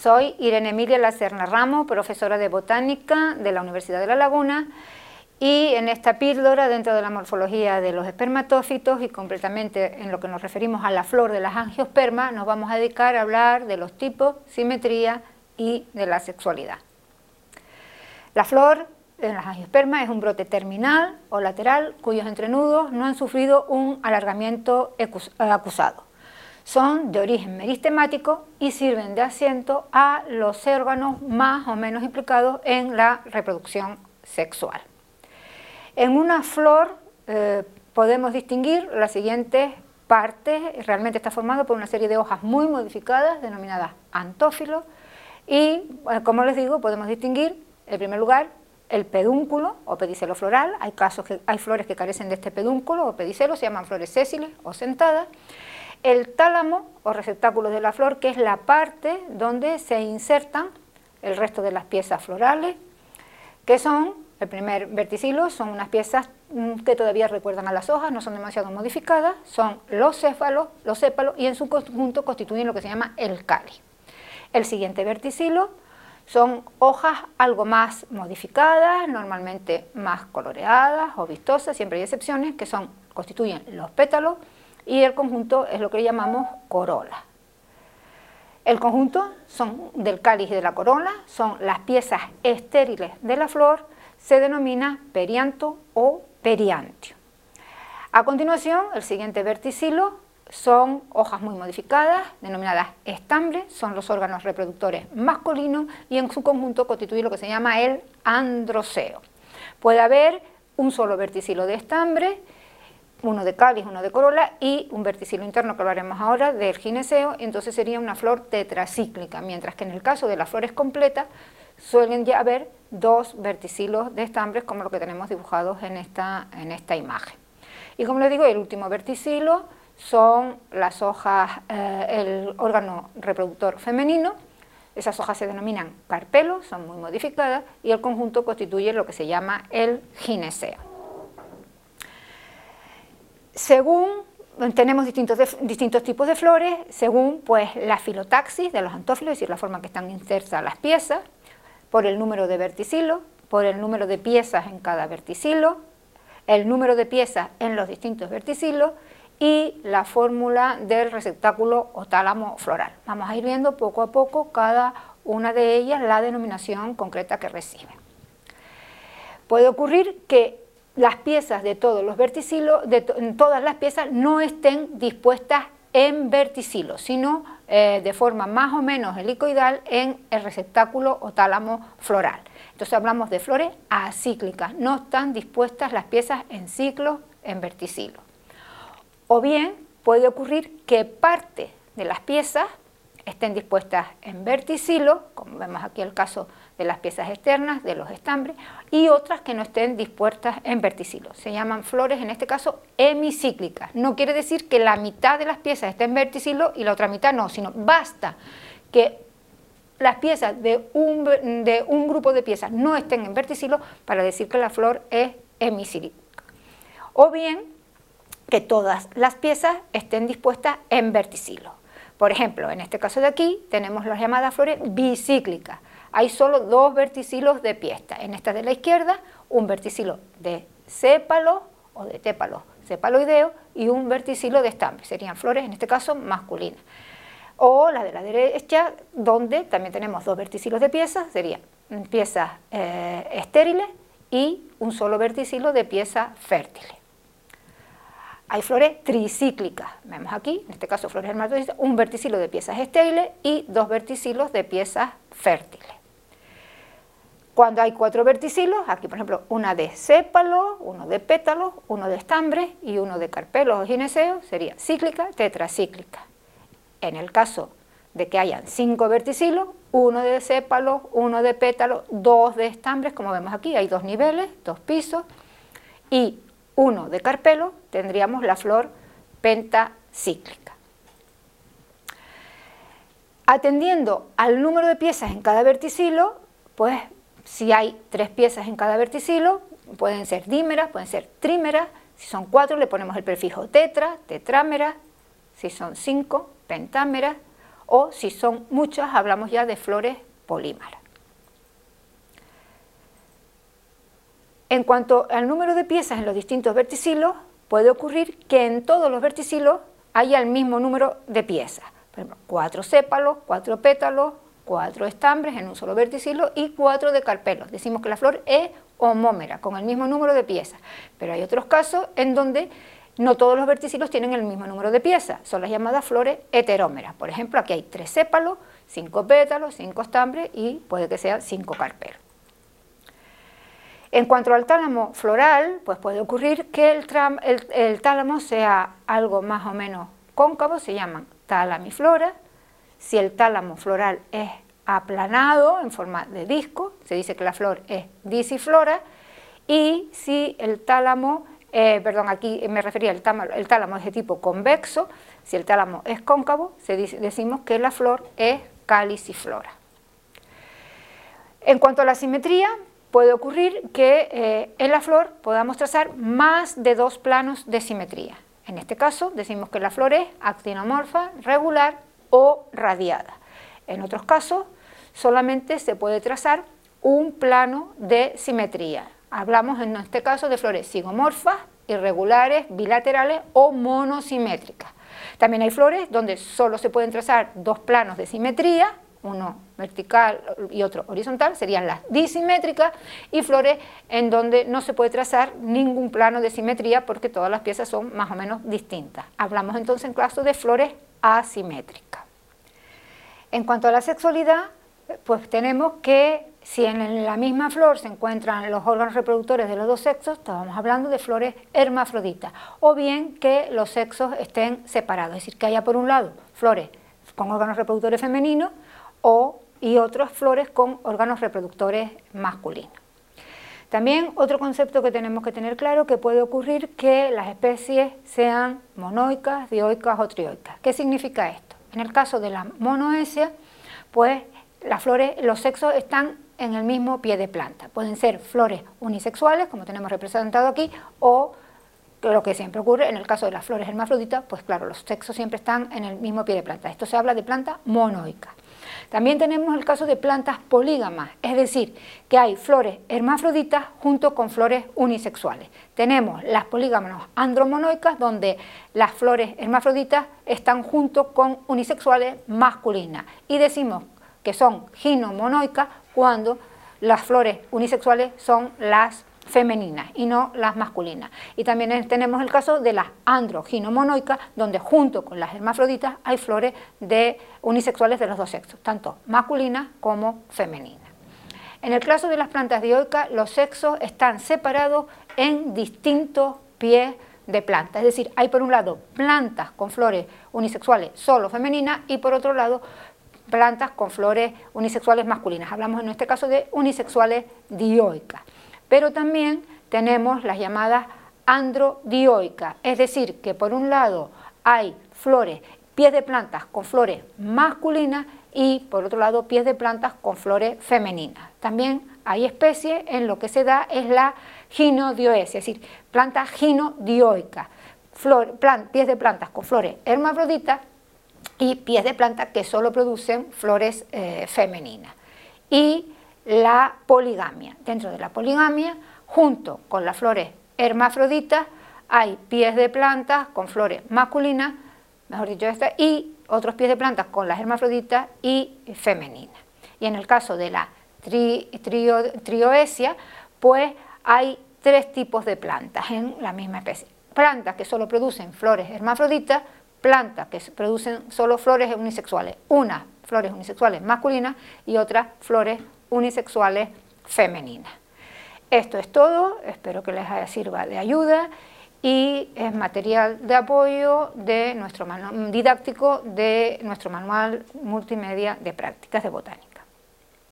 Soy Irene Emilia Lacerna Ramos, profesora de botánica de la Universidad de La Laguna y en esta píldora dentro de la morfología de los espermatófitos y completamente en lo que nos referimos a la flor de las angiospermas nos vamos a dedicar a hablar de los tipos, simetría y de la sexualidad. La flor de las angiospermas es un brote terminal o lateral cuyos entrenudos no han sufrido un alargamiento acusado son de origen meristemático y sirven de asiento a los órganos más o menos implicados en la reproducción sexual. En una flor eh, podemos distinguir las siguientes partes, realmente está formado por una serie de hojas muy modificadas denominadas antófilos. Y, como les digo, podemos distinguir, en primer lugar, el pedúnculo o pedicelo floral, hay casos que hay flores que carecen de este pedúnculo o pedicelo, se llaman flores sésiles o sentadas, el tálamo o receptáculo de la flor, que es la parte donde se insertan el resto de las piezas florales, que son, el primer verticilo, son unas piezas mm, que todavía recuerdan a las hojas, no son demasiado modificadas, son los céfalos, los sépalos y en su conjunto constituyen lo que se llama el cáliz. El siguiente verticilo son hojas algo más modificadas, normalmente más coloreadas o vistosas, siempre hay excepciones, que son, constituyen los pétalos, y el conjunto es lo que llamamos corola. El conjunto son del cáliz y de la corola, son las piezas estériles de la flor, se denomina perianto o periantio. A continuación, el siguiente verticilo son hojas muy modificadas, denominadas estambres, son los órganos reproductores masculinos y en su conjunto constituye lo que se llama el androceo. Puede haber un solo verticilo de estambre uno de cáliz, uno de corola y un verticilo interno que lo haremos ahora del gineceo, entonces sería una flor tetracíclica, mientras que en el caso de las flores completas suelen ya haber dos verticilos de estambres como lo que tenemos dibujados en esta, en esta imagen. Y como les digo, el último verticilo son las hojas, eh, el órgano reproductor femenino, esas hojas se denominan carpelos, son muy modificadas y el conjunto constituye lo que se llama el gineceo. Según tenemos distintos, distintos tipos de flores, según pues, la filotaxis de los antófilos, es decir, la forma en que están insertas las piezas, por el número de verticilos, por el número de piezas en cada verticilo, el número de piezas en los distintos verticilos y la fórmula del receptáculo o tálamo floral. Vamos a ir viendo poco a poco cada una de ellas la denominación concreta que recibe. Puede ocurrir que las piezas de todos los verticilos, de todas las piezas no estén dispuestas en verticilos, sino eh, de forma más o menos helicoidal en el receptáculo o tálamo floral. Entonces hablamos de flores acíclicas, no están dispuestas las piezas en ciclos en verticilos. O bien puede ocurrir que parte de las piezas estén dispuestas en verticilo, como vemos aquí el caso de las piezas externas, de los estambres, y otras que no estén dispuestas en verticilo. Se llaman flores, en este caso, hemicíclicas. No quiere decir que la mitad de las piezas esté en verticilo y la otra mitad no, sino basta que las piezas de un, de un grupo de piezas no estén en verticilo para decir que la flor es hemicíclica. O bien que todas las piezas estén dispuestas en verticilo. Por ejemplo, en este caso de aquí tenemos las llamadas flores bicíclicas. Hay solo dos verticilos de piesta. En esta de la izquierda, un verticilo de sépalo o de tépalo cepaloideo y un verticilo de estambre. Serían flores, en este caso, masculinas. O la de la derecha, donde también tenemos dos verticilos de piezas, serían piezas eh, estériles y un solo verticilo de piezas fértiles. Hay flores tricíclicas, vemos aquí, en este caso flores hermafroditas, un verticilo de piezas estériles y dos verticilos de piezas fértiles. Cuando hay cuatro verticilos, aquí por ejemplo una de sépalo, uno de pétalos, uno de estambre y uno de carpelos o gineceo, sería cíclica, tetracíclica. En el caso de que hayan cinco verticilos, uno de sépalo, uno de pétalos, dos de estambres, como vemos aquí, hay dos niveles, dos pisos, y uno de carpelo, tendríamos la flor pentacíclica. Atendiendo al número de piezas en cada verticilo, pues si hay tres piezas en cada verticilo, pueden ser dímeras, pueden ser trímeras, si son cuatro le ponemos el prefijo tetra, tetrámera, si son cinco, pentámeras, o si son muchas hablamos ya de flores polímeras. En cuanto al número de piezas en los distintos verticilos, puede ocurrir que en todos los verticilos haya el mismo número de piezas. Por ejemplo, cuatro sépalos, cuatro pétalos, cuatro estambres en un solo verticilo y cuatro de carpelos. Decimos que la flor es homómera, con el mismo número de piezas. Pero hay otros casos en donde no todos los verticilos tienen el mismo número de piezas, son las llamadas flores heterómeras. Por ejemplo, aquí hay tres sépalos, cinco pétalos, cinco estambres y puede que sean cinco carpelos. En cuanto al tálamo floral, pues puede ocurrir que el, tálamo sea algo más o menos cóncavo, se llaman talamiflora. Si el tálamo floral es aplanado en forma de disco, se dice que la flor es disiflora. Y si el tálamo, eh, perdón, aquí me refería, el tálamo, el tálamo es de tipo convexo, si el tálamo es cóncavo, decimos que la flor es caliciflora. En cuanto a la simetría, puede ocurrir que eh, en la flor podamos trazar más de dos planos de simetría. En este caso decimos que la flor es actinomorfa, regular o radiada. En otros casos solamente se puede trazar un plano de simetría. Hablamos en este caso de flores zigomorfas, irregulares, bilaterales o monosimétricas. También hay flores donde solo se pueden trazar dos planos de simetría, uno vertical y otro horizontal, serían las disimétricas, y flores en donde no se puede trazar ningún plano de simetría porque todas las piezas son más o menos distintas. Hablamos entonces en caso de flores asimétricas. En cuanto a la sexualidad, pues tenemos que si en la misma flor se encuentran los órganos reproductores de los dos sexos, estamos hablando de flores hermafroditas, o bien que los sexos estén separados, es decir, que haya por un lado flores con órganos reproductores femeninos o, y otras flores con órganos reproductores masculinos. También otro concepto que tenemos que tener claro que puede ocurrir que las especies sean monoicas, dioicas o trioicas. ¿Qué significa esto? En el caso de la monoesia, pues las flores, los sexos están en el mismo pie de planta. Pueden ser flores unisexuales, como tenemos representado aquí, o lo que siempre ocurre en el caso de las flores hermafroditas, pues claro, los sexos siempre están en el mismo pie de planta. Esto se habla de planta monoica. También tenemos el caso de plantas polígamas, es decir, que hay flores hermafroditas junto con flores unisexuales. Tenemos las polígamas andromonoicas, donde las flores hermafroditas están junto con unisexuales masculinas. Y decimos que son ginomonoicas cuando las flores unisexuales son las femeninas y no las masculinas. Y también tenemos el caso de las androginomonoicas, donde junto con las hermafroditas hay flores de unisexuales de los dos sexos, tanto masculinas como femeninas. En el caso de las plantas dioicas, los sexos están separados en distintos pies de planta, es decir, hay por un lado plantas con flores unisexuales solo femeninas y por otro lado plantas con flores unisexuales masculinas. Hablamos en este caso de unisexuales dioicas. Pero también tenemos las llamadas androdioicas, es decir, que por un lado hay flores, pies de plantas con flores masculinas y por otro lado pies de plantas con flores femeninas. También hay especies en lo que se da es la ginodioesia, es decir, plantas ginodioicas, pies de plantas con flores hermafroditas y pies de plantas que solo producen flores eh, femeninas. Y la poligamia. Dentro de la poligamia, junto con las flores hermafroditas, hay pies de plantas con flores masculinas, mejor dicho esta, y otros pies de plantas con las hermafroditas y femeninas. Y en el caso de la trioesia, pues hay tres tipos de plantas en la misma especie. Plantas que solo producen flores hermafroditas, plantas que producen solo flores unisexuales, unas flores unisexuales masculinas y otras flores unisexuales femeninas. Esto es todo, espero que les sirva de ayuda y es material de apoyo de nuestro didáctico de nuestro manual multimedia de prácticas de botánica.